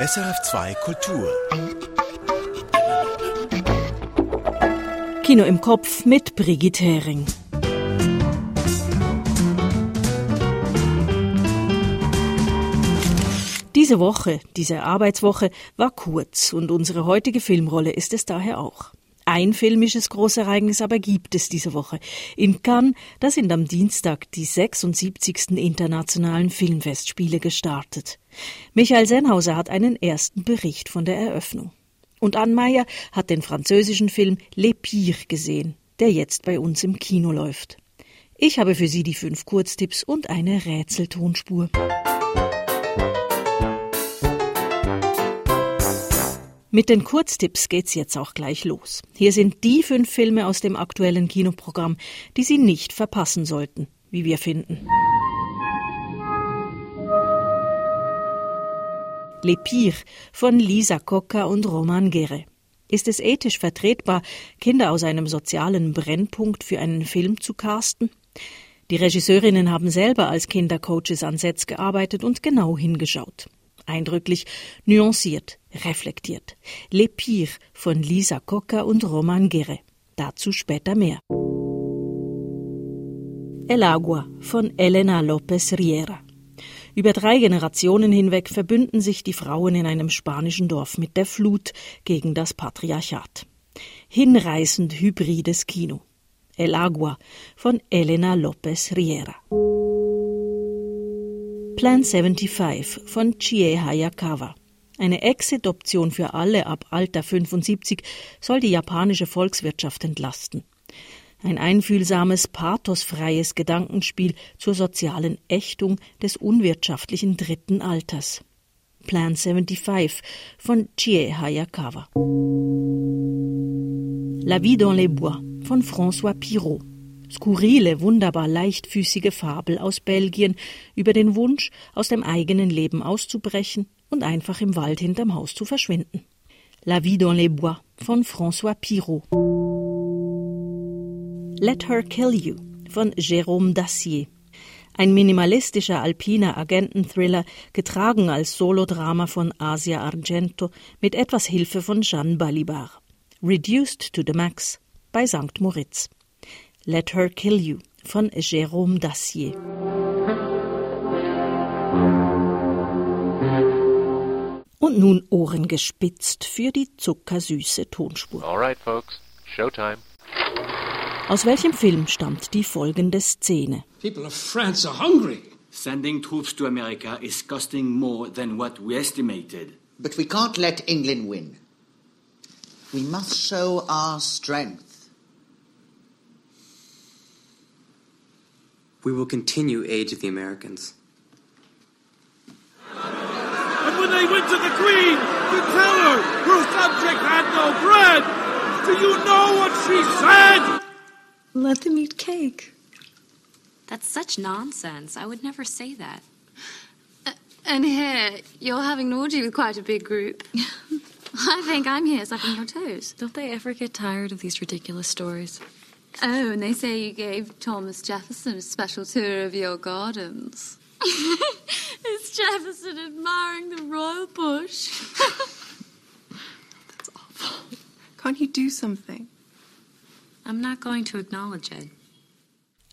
SRF2 Kultur. Kino im Kopf mit Brigitte Hering. Diese Woche, diese Arbeitswoche war kurz und unsere heutige Filmrolle ist es daher auch. Ein filmisches Großereignis aber gibt es diese Woche. In Cannes, da sind am Dienstag die 76. internationalen Filmfestspiele gestartet. Michael Sennhauser hat einen ersten Bericht von der Eröffnung. Und Ann Meyer hat den französischen Film Les Pires gesehen, der jetzt bei uns im Kino läuft. Ich habe für Sie die fünf Kurztipps und eine Rätseltonspur. Mit den Kurztipps geht's jetzt auch gleich los. Hier sind die fünf Filme aus dem aktuellen Kinoprogramm, die Sie nicht verpassen sollten, wie wir finden. Les Pires von Lisa Coca und Roman Gere. Ist es ethisch vertretbar, Kinder aus einem sozialen Brennpunkt für einen Film zu casten? Die Regisseurinnen haben selber als Kindercoaches an Sets gearbeitet und genau hingeschaut. Eindrücklich, nuanciert, reflektiert. Les Pires von Lisa Coca und Roman Gere. Dazu später mehr. El Agua von Elena López Riera. Über drei Generationen hinweg verbünden sich die Frauen in einem spanischen Dorf mit der Flut gegen das Patriarchat. Hinreißend hybrides Kino. El Agua von Elena López Riera. Plan 75 von Chie Hayakawa. Eine Exit-Option für alle ab Alter 75 soll die japanische Volkswirtschaft entlasten. Ein einfühlsames, pathosfreies Gedankenspiel zur sozialen Ächtung des unwirtschaftlichen dritten Alters. Plan 75 von Chie Hayakawa. La vie dans les bois von François Pirot. Skurrile, wunderbar leichtfüßige Fabel aus Belgien über den Wunsch, aus dem eigenen Leben auszubrechen und einfach im Wald hinterm Haus zu verschwinden. La vie dans les bois von François Pirot. Let Her Kill You von Jérôme Dacier. Ein minimalistischer alpiner Agententhriller, getragen als Solodrama von Asia Argento mit etwas Hilfe von Jeanne Balibar. Reduced to the Max bei St. Moritz. Let Her Kill You von Jérôme Dacier. Und nun Ohren gespitzt für die zuckersüße Tonspur. All right, folks. Showtime. Aus welchem Film stammt die folgende Szene? People of France are hungry. Sending troops to America is costing more than what we estimated. But we can't let England win. We must show our strength. We will continue Age of the Americans. And when they went to the Queen to tell her her subject had no bread, do you know what she said? Let them eat cake. That's such nonsense. I would never say that. Uh, and here, you're having an orgy with quite a big group. I think I'm here sucking your toes. Don't they ever get tired of these ridiculous stories? Oh, and they say you gave Thomas Jefferson a special tour of your gardens. it's Jefferson admiring the royal bush. That's awful. Can't you do something? I'm not going to acknowledge it.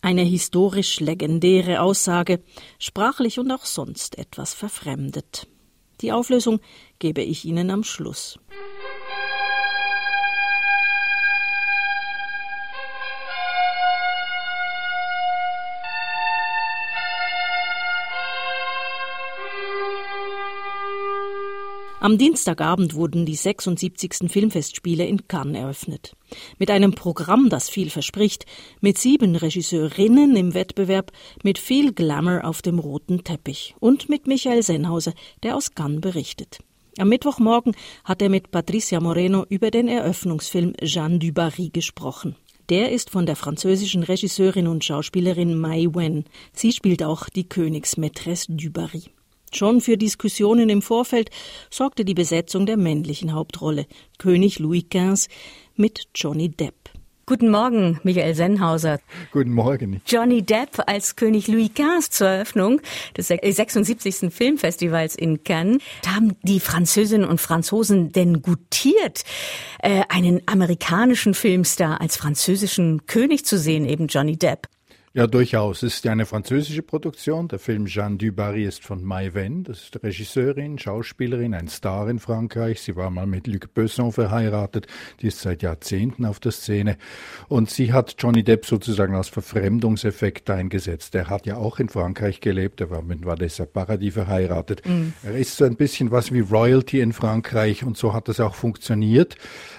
Eine historisch legendäre Aussage, sprachlich und auch sonst etwas verfremdet. Die Auflösung gebe ich Ihnen am Schluss. Am Dienstagabend wurden die 76. Filmfestspiele in Cannes eröffnet. Mit einem Programm, das viel verspricht, mit sieben Regisseurinnen im Wettbewerb, mit viel Glamour auf dem roten Teppich und mit Michael Sennhauser, der aus Cannes berichtet. Am Mittwochmorgen hat er mit Patricia Moreno über den Eröffnungsfilm Jeanne du Barry gesprochen. Der ist von der französischen Regisseurin und Schauspielerin Mai Wen. Sie spielt auch die Königsmaîtresse du Barry. Schon für Diskussionen im Vorfeld sorgte die Besetzung der männlichen Hauptrolle, König Louis XV mit Johnny Depp. Guten Morgen, Michael Sennhauser. Guten Morgen. Johnny Depp als König Louis XV zur Eröffnung des 76. Filmfestivals in Cannes. Da haben die Französinnen und Franzosen denn gutiert, äh, einen amerikanischen Filmstar als französischen König zu sehen, eben Johnny Depp. Ja, durchaus. Es ist ja eine französische Produktion. Der Film Jeanne du Barry ist von Mai Wen. Das ist Regisseurin, Schauspielerin, ein Star in Frankreich. Sie war mal mit Luc Besson verheiratet. Die ist seit Jahrzehnten auf der Szene. Und sie hat Johnny Depp sozusagen als Verfremdungseffekt eingesetzt. Er hat ja auch in Frankreich gelebt. Er war mit Vanessa Paradis verheiratet. Mhm. Er ist so ein bisschen was wie Royalty in Frankreich und so hat es auch funktioniert.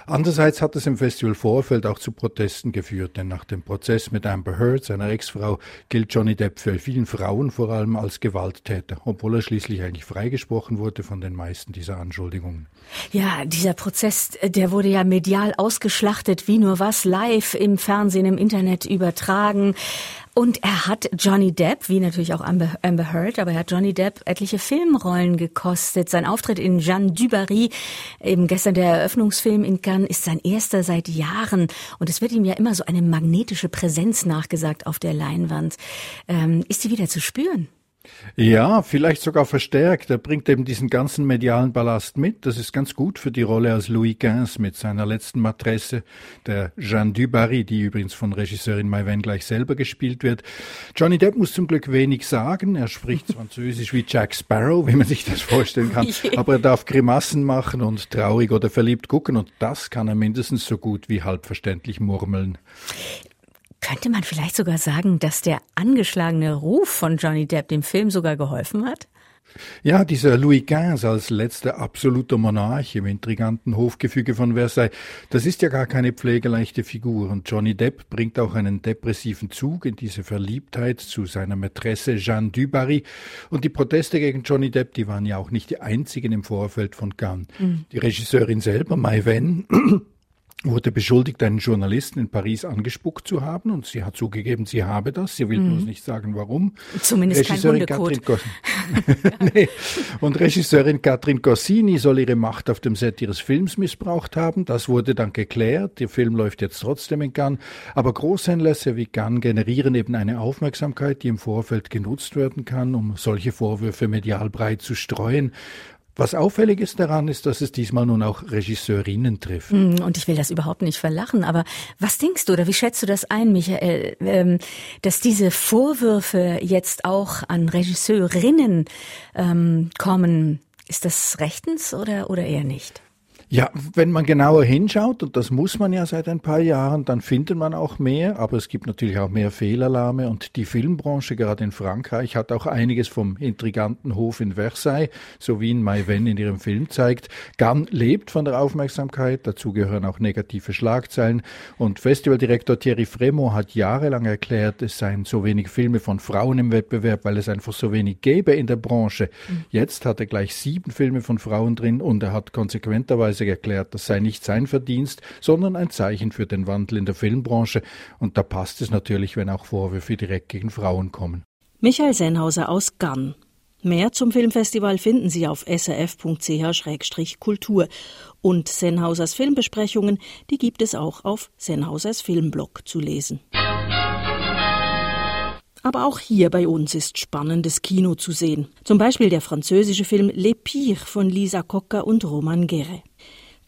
Andererseits hat es im Festival Vorfeld auch zu Protesten geführt, denn nach dem Prozess mit Amber Heard, seiner Ex-Frau, gilt Johnny Depp für vielen Frauen vor allem als Gewalttäter, obwohl er schließlich eigentlich freigesprochen wurde von den meisten dieser Anschuldigungen. Ja, dieser Prozess, der wurde ja medial ausgeschlachtet, wie nur was, live im Fernsehen, im Internet übertragen. Und er hat Johnny Depp, wie natürlich auch Amber, Amber Heard, aber er hat Johnny Depp etliche Filmrollen gekostet. Sein Auftritt in Jeanne Dubarry, eben gestern der Eröffnungsfilm in Cannes, ist sein erster seit Jahren. Und es wird ihm ja immer so eine magnetische Präsenz nachgesagt auf der Leinwand. Ähm, ist sie wieder zu spüren? Ja, vielleicht sogar verstärkt. Er bringt eben diesen ganzen medialen Ballast mit. Das ist ganz gut für die Rolle als Louis XV mit seiner letzten Matresse, der Jeanne du Barry, die übrigens von Regisseurin Maïven gleich selber gespielt wird. Johnny Depp muss zum Glück wenig sagen. Er spricht Französisch wie Jack Sparrow, wie man sich das vorstellen kann. Aber er darf Grimassen machen und traurig oder verliebt gucken und das kann er mindestens so gut wie halbverständlich murmeln. Könnte man vielleicht sogar sagen, dass der angeschlagene Ruf von Johnny Depp dem Film sogar geholfen hat? Ja, dieser Louis XV als letzter absoluter Monarch im intriganten Hofgefüge von Versailles, das ist ja gar keine pflegeleichte Figur. Und Johnny Depp bringt auch einen depressiven Zug in diese Verliebtheit zu seiner Mätresse Jeanne Dubarry. Und die Proteste gegen Johnny Depp, die waren ja auch nicht die einzigen im Vorfeld von Cannes. Mhm. Die Regisseurin selber, Mai Wen, wurde beschuldigt, einen Journalisten in Paris angespuckt zu haben und sie hat zugegeben, sie habe das. Sie will mhm. bloß nicht sagen, warum. Zumindest Regisseurin kein Hundekot. nee. Und Regisseurin Katrin Cossini soll ihre Macht auf dem Set ihres Films missbraucht haben. Das wurde dann geklärt. Der Film läuft jetzt trotzdem in Cannes. Aber Großanlässe wie Cannes generieren eben eine Aufmerksamkeit, die im Vorfeld genutzt werden kann, um solche Vorwürfe medial breit zu streuen. Was auffällig ist daran, ist, dass es diesmal nun auch Regisseurinnen trifft. Hm, und ich will das überhaupt nicht verlachen, aber was denkst du oder wie schätzt du das ein, Michael, ähm, dass diese Vorwürfe jetzt auch an Regisseurinnen ähm, kommen? Ist das rechtens oder, oder eher nicht? Ja, wenn man genauer hinschaut, und das muss man ja seit ein paar Jahren, dann findet man auch mehr, aber es gibt natürlich auch mehr Fehlalarme und die Filmbranche, gerade in Frankreich, hat auch einiges vom intriganten Hof in Versailles, so wie in Maïven in ihrem Film zeigt. Gann lebt von der Aufmerksamkeit, dazu gehören auch negative Schlagzeilen und Festivaldirektor Thierry Fremont hat jahrelang erklärt, es seien so wenig Filme von Frauen im Wettbewerb, weil es einfach so wenig gäbe in der Branche. Mhm. Jetzt hat er gleich sieben Filme von Frauen drin und er hat konsequenterweise Weise erklärt, das sei nicht sein Verdienst, sondern ein Zeichen für den Wandel in der Filmbranche. Und da passt es natürlich, wenn auch Vorwürfe direkt gegen Frauen kommen. Michael Sennhauser aus Gann. Mehr zum Filmfestival finden Sie auf srf.ch-kultur. Und Sennhausers Filmbesprechungen, die gibt es auch auf Sennhausers Filmblog zu lesen. Aber auch hier bei uns ist spannendes Kino zu sehen. Zum Beispiel der französische Film Les Pires von Lisa Cocker und Roman Guerre.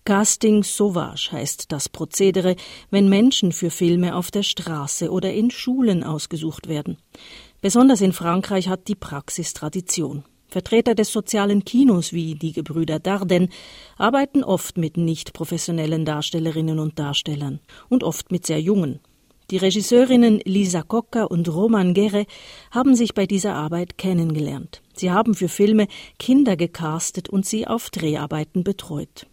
Casting Sauvage heißt das Prozedere, wenn Menschen für Filme auf der Straße oder in Schulen ausgesucht werden. Besonders in Frankreich hat die Praxis Tradition. Vertreter des sozialen Kinos wie die Gebrüder Darden arbeiten oft mit nicht professionellen Darstellerinnen und Darstellern und oft mit sehr jungen. Die Regisseurinnen Lisa Cocker und Roman Guerre haben sich bei dieser Arbeit kennengelernt. Sie haben für Filme Kinder gecastet und sie auf Dreharbeiten betreut.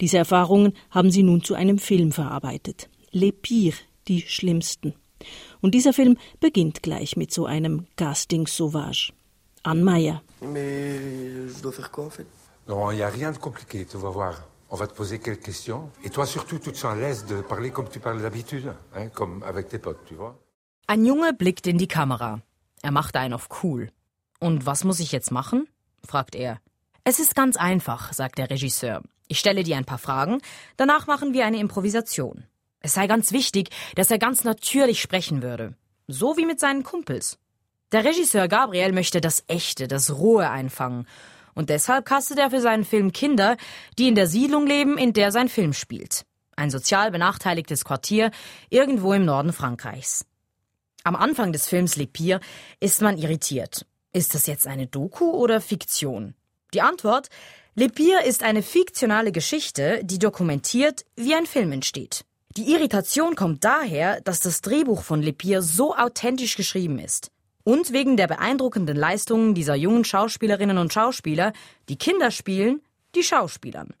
Diese Erfahrungen haben sie nun zu einem Film verarbeitet. Les Pires, die Schlimmsten. Und dieser Film beginnt gleich mit so einem Casting Sauvage. Anne Meyer. Mais je dois faire quoi en fait Non, il n'y a rien de compliqué, tu vas voir. On va te poser quelques questions. Et toi surtout, tu te sens à l'aise de parler comme tu parles d'habitude, hein, comme avec tes potes, tu vois. Ein Junge blickt in die Kamera. Er macht einen auf cool. Und was muss ich jetzt machen? fragt er. Es ist ganz einfach, sagt der Regisseur. Ich stelle dir ein paar Fragen, danach machen wir eine Improvisation. Es sei ganz wichtig, dass er ganz natürlich sprechen würde. So wie mit seinen Kumpels. Der Regisseur Gabriel möchte das Echte, das Rohe einfangen. Und deshalb castet er für seinen Film Kinder, die in der Siedlung leben, in der sein Film spielt. Ein sozial benachteiligtes Quartier irgendwo im Norden Frankreichs. Am Anfang des Films Le Pire ist man irritiert. Ist das jetzt eine Doku oder Fiktion? Die Antwort Le ist eine fiktionale Geschichte, die dokumentiert, wie ein Film entsteht. Die Irritation kommt daher, dass das Drehbuch von Le so authentisch geschrieben ist. Und wegen der beeindruckenden Leistungen dieser jungen Schauspielerinnen und Schauspieler, die Kinder spielen, die Schauspielern.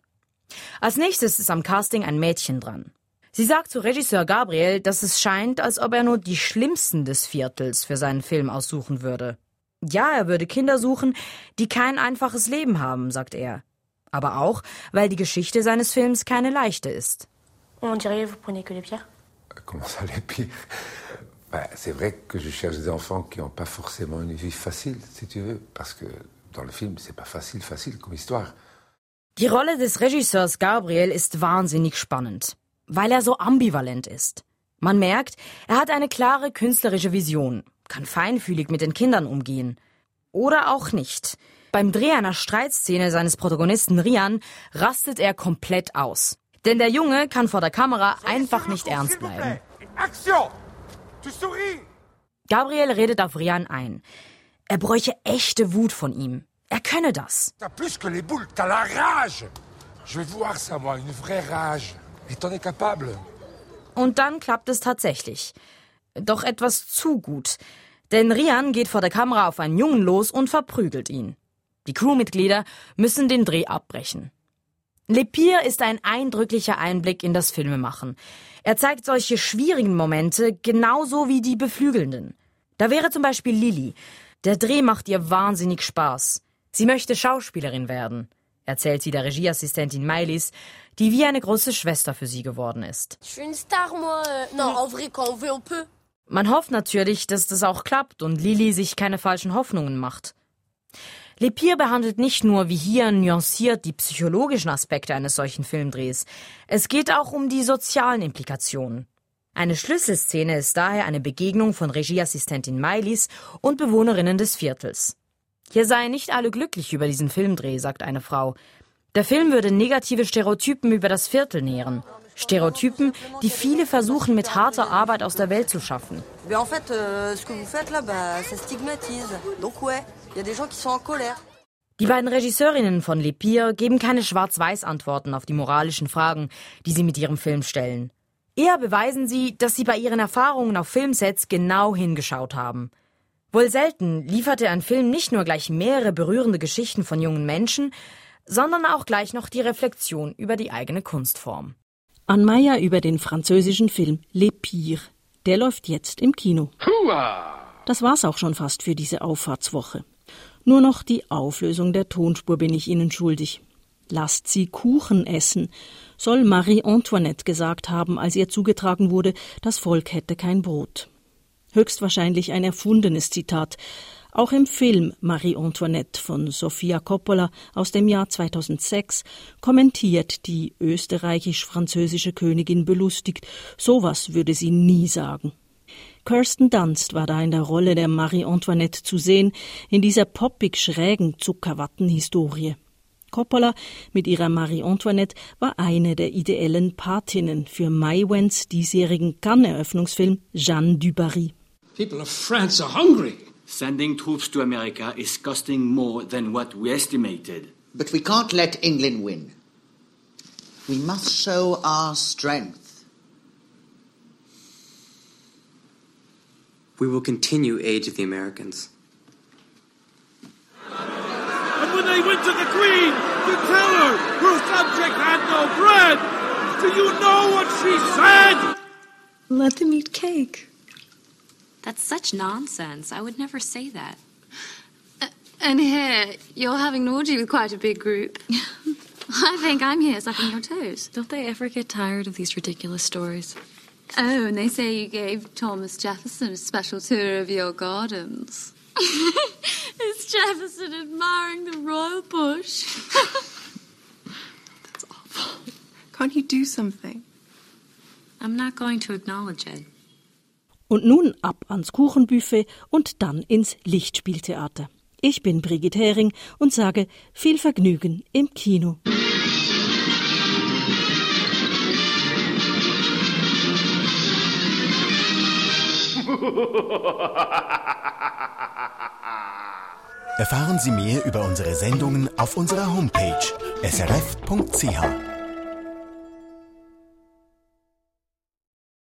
Als nächstes ist am Casting ein Mädchen dran. Sie sagt zu Regisseur Gabriel, dass es scheint, als ob er nur die Schlimmsten des Viertels für seinen Film aussuchen würde. Ja, er würde Kinder suchen, die kein einfaches Leben haben, sagt er. Aber auch, weil die Geschichte seines Films keine leichte ist. On dirait, vous prenez que les pierres Comment ça, les pires bah, C'est vrai que je cherche des enfants qui n'ont pas forcément une vie facile, si tu veux, parce que dans le film, c'est pas facile, facile comme histoire. Die Rolle des Regisseurs Gabriel ist wahnsinnig spannend, weil er so ambivalent ist. Man merkt, er hat eine klare künstlerische Vision, kann feinfühlig mit den Kindern umgehen. Oder auch nicht. Beim Dreh einer Streitszene seines Protagonisten Rian rastet er komplett aus. Denn der Junge kann vor der Kamera einfach nicht ernst bleiben. Gabriel redet auf Rian ein. Er bräuche echte Wut von ihm. Er könne das. Und dann klappt es tatsächlich. Doch etwas zu gut. Denn Rian geht vor der Kamera auf einen Jungen los und verprügelt ihn. Die Crewmitglieder müssen den Dreh abbrechen. Le Pire ist ein eindrücklicher Einblick in das Filmemachen. Er zeigt solche schwierigen Momente genauso wie die beflügelnden. Da wäre zum Beispiel Lilly. Der Dreh macht ihr wahnsinnig Spaß. Sie möchte Schauspielerin werden, erzählt sie der Regieassistentin Mailis, die wie eine große Schwester für sie geworden ist. Man hofft natürlich, dass das auch klappt und Lilly sich keine falschen Hoffnungen macht. Lepire behandelt nicht nur wie hier nuanciert die psychologischen Aspekte eines solchen Filmdrehs. Es geht auch um die sozialen Implikationen. Eine Schlüsselszene ist daher eine Begegnung von Regieassistentin Mailis und Bewohnerinnen des Viertels. Hier seien nicht alle glücklich über diesen Filmdreh, sagt eine Frau. Der Film würde negative Stereotypen über das Viertel nähren. Stereotypen, die viele versuchen mit harter Arbeit aus der Welt zu schaffen. euh. Die beiden Regisseurinnen von Lepire geben keine Schwarz-Weiß-Antworten auf die moralischen Fragen, die sie mit ihrem Film stellen. Eher beweisen sie, dass sie bei ihren Erfahrungen auf Filmsets genau hingeschaut haben. Wohl selten lieferte ein Film nicht nur gleich mehrere berührende Geschichten von jungen Menschen, sondern auch gleich noch die Reflexion über die eigene Kunstform. An Meyer über den französischen Film Les Pires. Der läuft jetzt im Kino. Das war's auch schon fast für diese Auffahrtswoche. Nur noch die Auflösung der Tonspur bin ich Ihnen schuldig. Lasst sie Kuchen essen, soll Marie Antoinette gesagt haben, als ihr zugetragen wurde, das Volk hätte kein Brot. Höchstwahrscheinlich ein erfundenes Zitat, auch im Film Marie Antoinette von Sofia Coppola aus dem Jahr 2006 kommentiert die österreichisch-französische Königin belustigt, sowas würde sie nie sagen. Kirsten Dunst war da in der Rolle der Marie Antoinette zu sehen, in dieser poppig schrägen Zuckerwatten-Historie. Coppola mit ihrer Marie Antoinette war eine der ideellen Patinnen für Mai Wens diesjährigen Cannes-Eröffnungsfilm Jeanne du Barry. People of France are hungry. Sending troops to America is costing more than what we estimated. But we can't let England win. We must show our strength. We will continue aid to the Americans. And when they went to the Queen to tell her her subject had no bread, do you know what she said? Let them eat cake. That's such nonsense. I would never say that. Uh, and here, you're having an orgy with quite a big group. I think I'm here sucking your toes. Don't they ever get tired of these ridiculous stories? Oh, and they say you gave Thomas Jefferson a special tour of your gardens. Is Jefferson admiring the royal bush? That's awful. Can't you do something? I'm not going to acknowledge it. Und nun ab ans Kuchenbuffet und dann ins Lichtspieltheater. Ich bin Brigitte Hering und sage viel Vergnügen im Kino. Erfahren Sie mehr über unsere Sendungen auf unserer Homepage srf.ch.